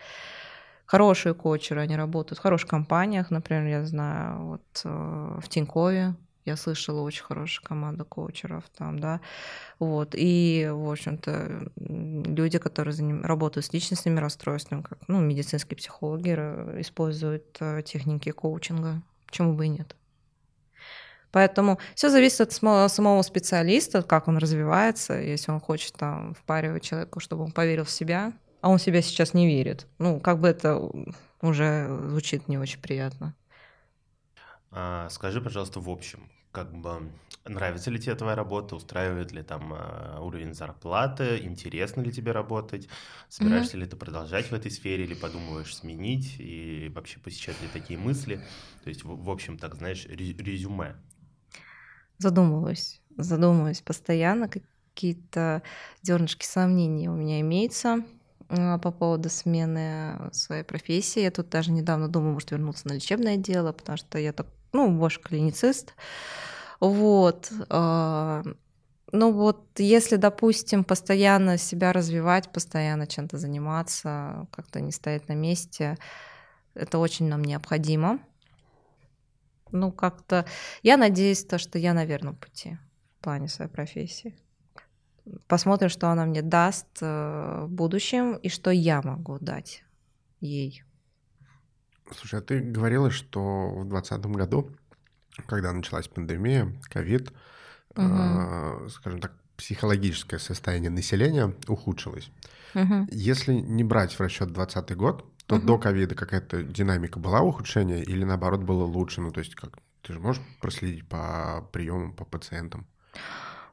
хорошие коучеры, они работают в хороших компаниях, например, я знаю, вот э, в Тинькове я слышала очень хорошая команда коучеров там, да, вот, и, в общем-то, люди, которые за работают с личностными расстройствами, как, ну, медицинские психологи используют э, техники коучинга, почему бы и нет. Поэтому все зависит от самого специалиста, как он развивается, если он хочет там впаривать человеку, чтобы он поверил в себя, а он себя сейчас не верит. Ну, как бы это уже звучит не очень приятно. А, скажи, пожалуйста, в общем, как бы нравится ли тебе твоя работа, устраивает ли там а, уровень зарплаты, интересно ли тебе работать, собираешься mm-hmm. ли ты продолжать в этой сфере или подумываешь сменить и вообще посещать ли такие мысли, то есть в, в общем, так знаешь, резюме. Задумываюсь, задумываюсь постоянно, какие-то зернышки сомнений у меня имеются по поводу смены своей профессии. Я тут даже недавно думала, может, вернуться на лечебное дело, потому что я так, ну, больше клиницист. Вот. А, ну вот, если, допустим, постоянно себя развивать, постоянно чем-то заниматься, как-то не стоять на месте, это очень нам необходимо. Ну, как-то я надеюсь, то, что я на верном пути в плане своей профессии. Посмотрим, что она мне даст э, в будущем и что я могу дать ей. Слушай, а ты говорила, что в 2020 году, когда началась пандемия, ковид, угу. э, скажем так, психологическое состояние населения ухудшилось. Угу. Если не брать в расчет 2020 год, то угу. до ковида какая-то динамика была ухудшения или наоборот было лучше? Ну, то есть как ты же можешь проследить по приемам, по пациентам?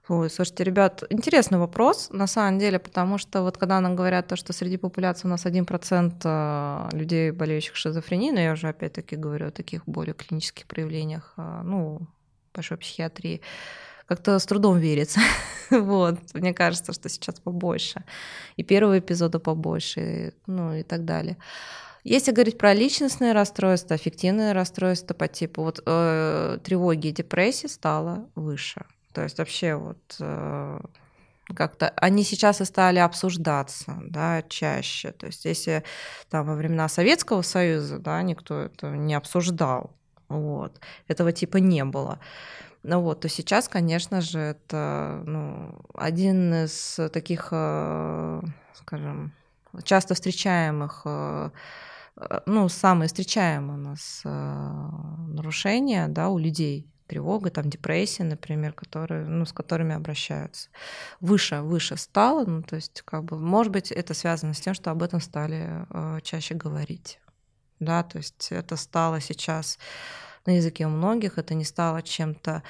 Ой, слушайте, ребят, интересный вопрос, на самом деле, потому что вот когда нам говорят то, что среди популяции у нас 1% э, людей, болеющих шизофренией, но я уже опять-таки говорю о таких более клинических проявлениях, э, ну, большой психиатрии, как-то с трудом верится. вот, мне кажется, что сейчас побольше. И первого эпизода побольше, ну и так далее. Если говорить про личностные расстройства, аффективные расстройства по типу вот э, тревоги и депрессии стало выше. То есть вообще вот э, как-то они сейчас и стали обсуждаться, да, чаще. То есть если там во времена Советского Союза, да, никто это не обсуждал, вот, этого типа не было. Ну вот, то сейчас, конечно же, это ну, один из таких, э, скажем, часто встречаемых э, ну, самые встречаемые у нас нарушения да, у людей тревога, там депрессия, например, которые, ну, с которыми обращаются. Выше, выше стало, ну, то есть, как бы, может быть, это связано с тем, что об этом стали э, чаще говорить. Да, то есть это стало сейчас на языке у многих, это не стало чем-то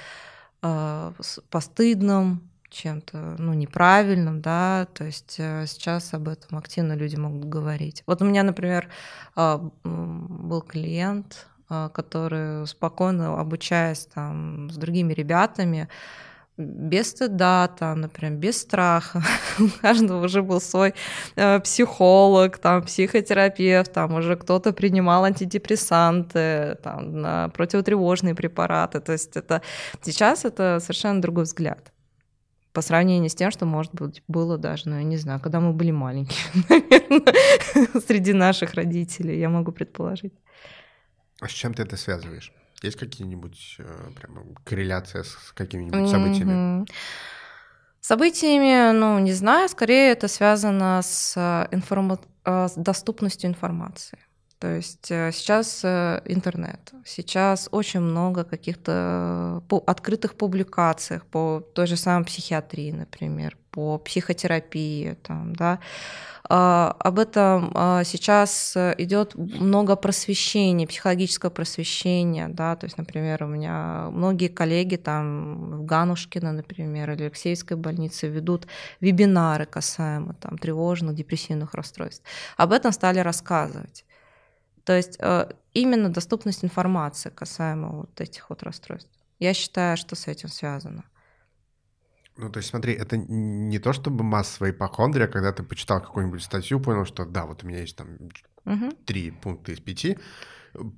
э, постыдным, чем-то ну, неправильным, да, то есть э, сейчас об этом активно люди могут говорить. Вот у меня, например, э, был клиент, э, который спокойно обучаясь там с другими ребятами, без стыда, там, например, без страха. У каждого уже был свой э, психолог, там, психотерапевт, там уже кто-то принимал антидепрессанты, там, противотревожные препараты. То есть это сейчас это совершенно другой взгляд по сравнению с тем, что, может быть, было даже, ну, я не знаю, когда мы были маленькие, наверное, среди наших родителей, я могу предположить. А с чем ты это связываешь? Есть какие-нибудь э, прямо корреляция с какими-нибудь событиями? Событиями, ну, не знаю, скорее это связано с, э, информа... Э, с доступностью информации. То есть сейчас интернет, сейчас очень много каких-то открытых публикаций по той же самой психиатрии, например, по психотерапии, там, да, об этом а, сейчас идет много просвещения, психологического просвещения, да, то есть, например, у меня многие коллеги там в Ганушкино, например, или Алексеевской больнице ведут вебинары касаемо там тревожных, депрессивных расстройств. Об этом стали рассказывать. То есть э, именно доступность информации касаемо вот этих вот расстройств. Я считаю, что с этим связано. Ну, то есть, смотри, это не то чтобы массовая ипохондрия, когда ты почитал какую-нибудь статью, понял, что да, вот у меня есть там угу. три пункта из пяти,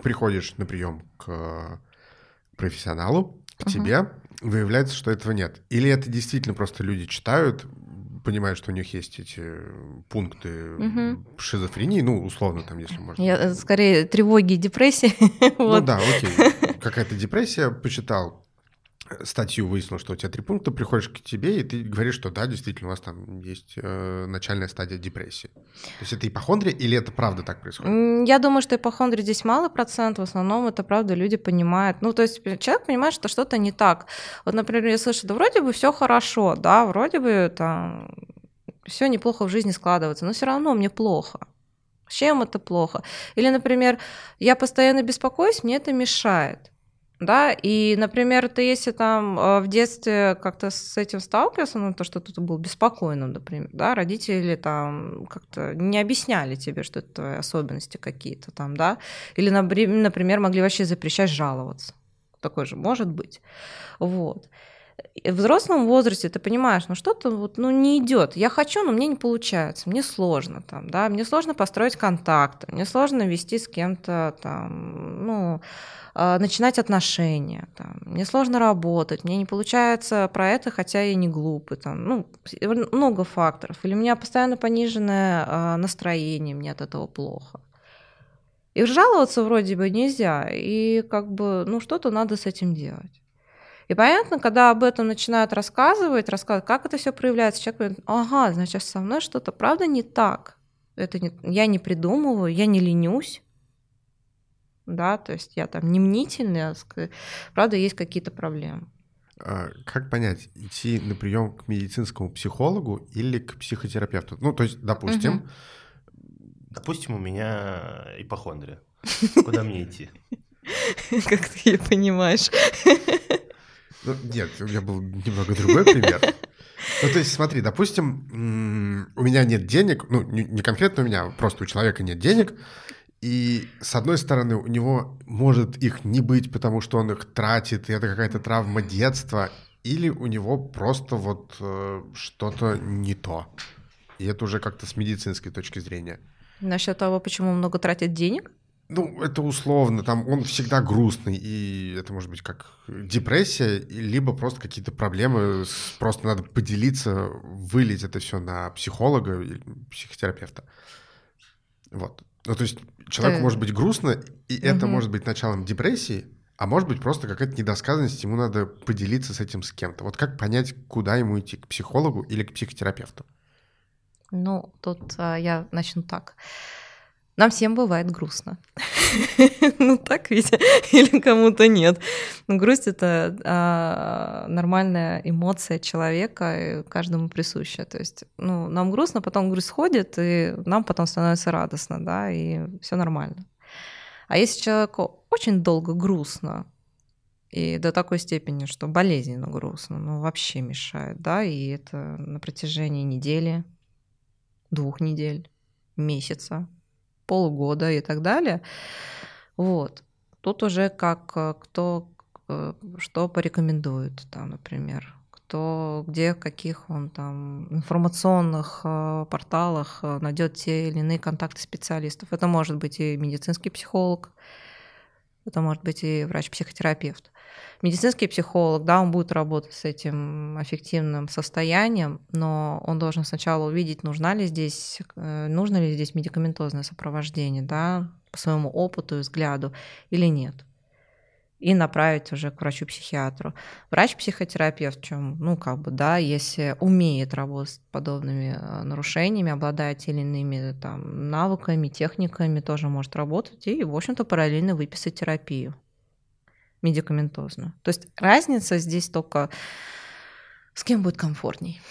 приходишь на прием к профессионалу, к угу. тебе, выявляется, что этого нет. Или это действительно просто люди читают, понимают, что у них есть эти пункты угу. шизофрении, ну, условно, там, если можно. Я, э, скорее, тревоги и депрессии. Ну да, окей. Какая-то депрессия, почитал, статью выяснил, что у тебя три пункта, приходишь к тебе, и ты говоришь, что да, действительно, у вас там есть э, начальная стадия депрессии. То есть это ипохондрия или это правда так происходит? Я думаю, что ипохондрия здесь малый процент, в основном это правда люди понимают. Ну, то есть человек понимает, что что-то не так. Вот, например, я слышу, да вроде бы все хорошо, да, вроде бы там все неплохо в жизни складывается, но все равно мне плохо. Чем это плохо? Или, например, я постоянно беспокоюсь, мне это мешает да, и, например, ты если там э, в детстве как-то с этим сталкивался, ну, то, что ты был беспокойным, например, да, родители там как-то не объясняли тебе, что это твои особенности какие-то там, да, или, например, могли вообще запрещать жаловаться. Такое же может быть. Вот. В взрослом возрасте ты понимаешь, ну что-то вот, ну, не идет. Я хочу, но мне не получается, мне сложно там, да, мне сложно построить контакты, мне сложно вести с кем-то там, ну, а, начинать отношения. Там. Мне сложно работать, мне не получается про это, хотя я не глупый. Там. Ну, много факторов. Или у меня постоянно пониженное а, настроение, мне от этого плохо. И жаловаться вроде бы нельзя, и как бы, ну, что-то надо с этим делать. И понятно, когда об этом начинают рассказывать, рассказывать, как это все проявляется, человек говорит, ага, значит, со мной что-то правда не так. Это не, я не придумываю, я не ленюсь, да, то есть я там не мнительный, а правда есть какие-то проблемы. А как понять, идти на прием к медицинскому психологу или к психотерапевту? Ну, то есть, допустим... Угу. Допустим, у меня ипохондрия. Куда мне идти? Как ты ее понимаешь? Ну, нет, у меня был немного другой пример. Ну, то есть, смотри, допустим, у меня нет денег, ну, не конкретно у меня, просто у человека нет денег, и с одной стороны, у него может их не быть, потому что он их тратит, и это какая-то травма детства, или у него просто вот э, что-то не то. И это уже как-то с медицинской точки зрения. Насчет того, почему много тратит денег? Ну, это условно, там он всегда грустный, и это может быть как депрессия, либо просто какие-то проблемы, просто надо поделиться, вылить это все на психолога или психотерапевта. Вот. Ну, то есть человеку Ты... может быть грустно, и угу. это может быть началом депрессии, а может быть просто какая-то недосказанность, ему надо поделиться с этим с кем-то. Вот как понять, куда ему идти, к психологу или к психотерапевту? Ну, тут а, я начну так. Нам всем бывает грустно. ну так ведь, или кому-то нет. Но грусть это а, нормальная эмоция человека, каждому присуща. То есть, ну, нам грустно, потом грусть сходит, и нам потом становится радостно, да, и все нормально. А если человеку очень долго грустно, и до такой степени, что болезненно грустно, ну вообще мешает, да, и это на протяжении недели, двух недель, месяца, полугода и так далее. Вот. Тут уже как э, кто э, что порекомендует, там, например, кто где, в каких он там информационных э, порталах найдет те или иные контакты специалистов. Это может быть и медицинский психолог, это может быть и врач-психотерапевт. Медицинский психолог, да, он будет работать с этим аффективным состоянием, но он должен сначала увидеть, нужна ли здесь, э, нужно ли здесь медикаментозное сопровождение, да, по своему опыту и взгляду или нет и направить уже к врачу-психиатру. Врач-психотерапевт, чем, ну, как бы, да, если умеет работать с подобными э, нарушениями, обладает или иными там навыками, техниками, тоже может работать и, в общем-то, параллельно выписать терапию медикаментозную. То есть разница здесь только с кем будет комфортней.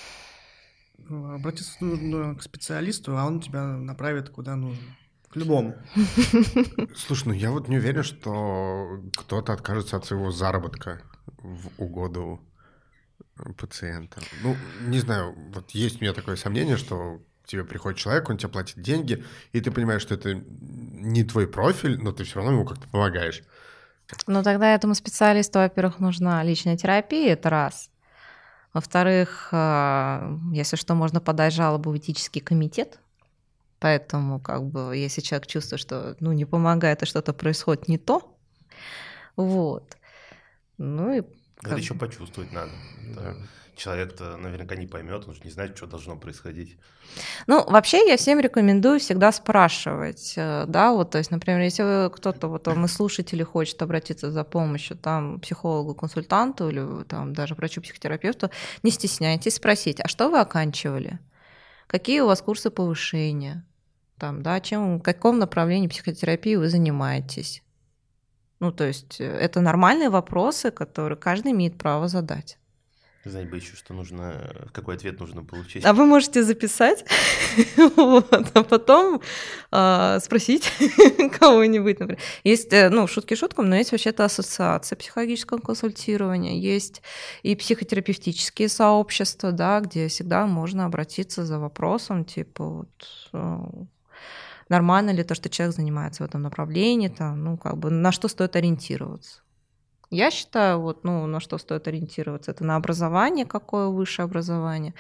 Обратиться нужно к специалисту, а он тебя направит куда нужно. К любому. Слушай, ну я вот не уверен, что кто-то откажется от своего заработка в угоду пациента. Ну, не знаю, вот есть у меня такое сомнение, что к тебе приходит человек, он тебе платит деньги, и ты понимаешь, что это не твой профиль, но ты все равно ему как-то помогаешь. Ну, тогда этому специалисту, во-первых, нужна личная терапия, это раз. Во-вторых, э, если что, можно подать жалобу в этический комитет, Поэтому, как бы, если человек чувствует, что ну, не помогает, а что-то происходит не то, вот. Ну и это еще почувствовать надо. Да. Человек-то наверняка не поймет, он же не знает, что должно происходить. Ну, вообще я всем рекомендую всегда спрашивать, э, да, вот, то есть, например, если кто-то, вот, мы слушатели хочет обратиться за помощью, там, психологу, консультанту или там даже врачу-психотерапевту, не стесняйтесь спросить, а что вы оканчивали? Какие у вас курсы повышения? там, да, чем, в каком направлении психотерапии вы занимаетесь. Ну, то есть э, это нормальные вопросы, которые каждый имеет право задать. Знать бы еще, что нужно, какой ответ нужно получить. А вы можете записать, а потом э, спросить кого-нибудь, например. Есть, э, ну, шутки шуткам, но есть вообще-то ассоциация психологического консультирования, есть и психотерапевтические сообщества, да, где всегда можно обратиться за вопросом, типа, вот, э, нормально ли то, что человек занимается в этом направлении, там, ну, как бы на что стоит ориентироваться. Я считаю, вот, ну, на что стоит ориентироваться, это на образование, какое высшее образование,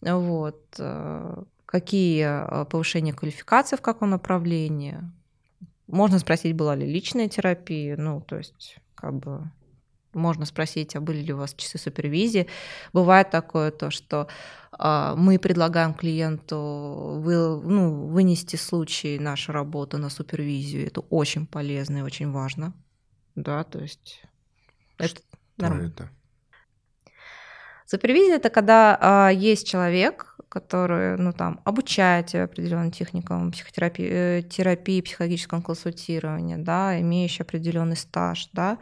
вот, э, какие э, повышения квалификации в каком направлении. Можно спросить, была ли личная терапия, ну, то есть, как бы, можно спросить, а были ли у вас часы супервизии. Бывает такое то, что э, мы предлагаем клиенту вы, ну, вынести случай нашей работы на супервизию. Это очень полезно и очень важно. Да, то есть это нормально. Это? Супервизия это когда э, есть человек, который, ну там, обучает тебя определенным техникам психотерапии, э, терапии, психологического консультирования, да, имеющий определенный стаж, да,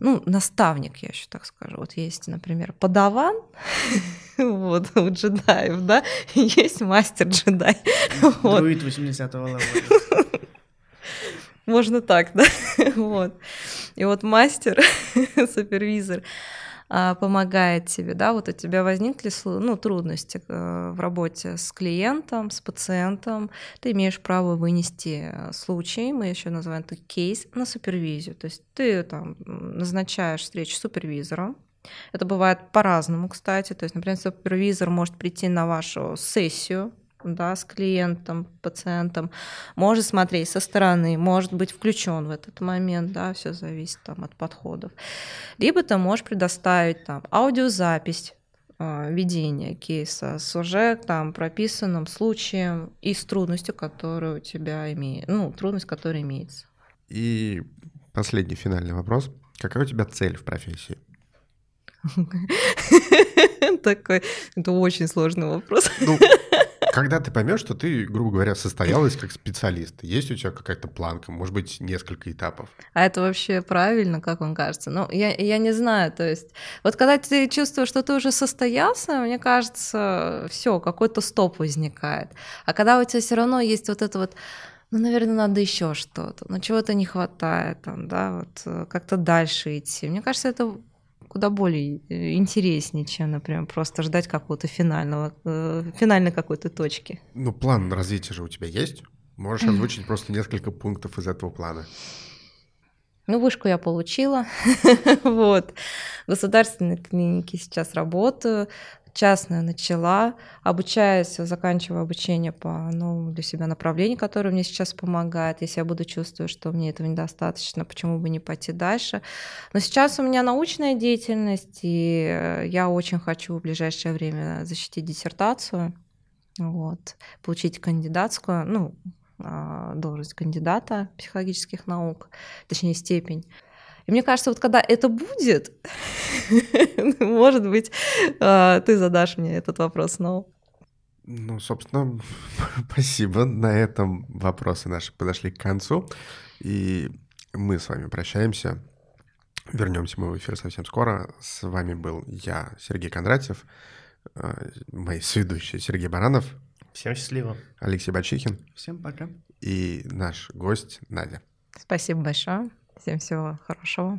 ну, наставник, я еще так скажу. Вот есть, например, подаван, вот, у джедаев, да, есть мастер-джедай. Друид 80-го левела. Можно так, да? вот. И вот мастер, супервизор, а, помогает тебе, да, вот у тебя возникли ну, трудности э, в работе с клиентом, с пациентом, ты имеешь право вынести э, случай, мы еще называем это кейс, на супервизию. То есть ты там назначаешь встречу с супервизором, это бывает по-разному, кстати. То есть, например, супервизор может прийти на вашу сессию, да, с клиентом, пациентом, может смотреть со стороны, может быть включен в этот момент, да, все зависит там от подходов. Либо ты можешь предоставить там аудиозапись э, ведения кейса с уже там прописанным случаем и с трудностью, которая у тебя имеет, ну, трудность, которая имеется. И последний финальный вопрос. Какая у тебя цель в профессии? Такой, это очень сложный вопрос. Ну, когда ты поймешь, что ты, грубо говоря, состоялась как специалист, есть у тебя какая-то планка, может быть, несколько этапов? А это вообще правильно, как вам кажется? Ну, я, я не знаю, то есть, вот когда ты чувствуешь, что ты уже состоялся, мне кажется, все, какой-то стоп возникает. А когда у тебя все равно есть вот это вот ну, наверное, надо еще что-то, но чего-то не хватает, там, да, вот э, как-то дальше идти. Мне кажется, это куда более э, интереснее, чем, например, просто ждать какого-то финального, э, финальной какой-то точки. Ну, план развития же у тебя есть? Можешь озвучить просто несколько пунктов из этого плана. Ну, вышку я получила, вот. В государственной клинике сейчас работаю, частную начала, обучаюсь, заканчиваю обучение по новому для себя направлению, которое мне сейчас помогает. Если я буду чувствовать, что мне этого недостаточно, почему бы не пойти дальше. Но сейчас у меня научная деятельность, и я очень хочу в ближайшее время защитить диссертацию, вот, получить кандидатскую, ну, а, должность кандидата психологических наук, точнее степень. И мне кажется, вот когда это будет, может быть, а, ты задашь мне этот вопрос снова. Ну, собственно, спасибо. На этом вопросы наши подошли к концу. И мы с вами прощаемся. Вернемся мы в эфир совсем скоро. С вами был я, Сергей Кондратьев, а, мои сведущие Сергей Баранов. Всем счастливо. Алексей Бачихин. Всем пока. И наш гость Надя. Спасибо большое. Всем всего хорошего.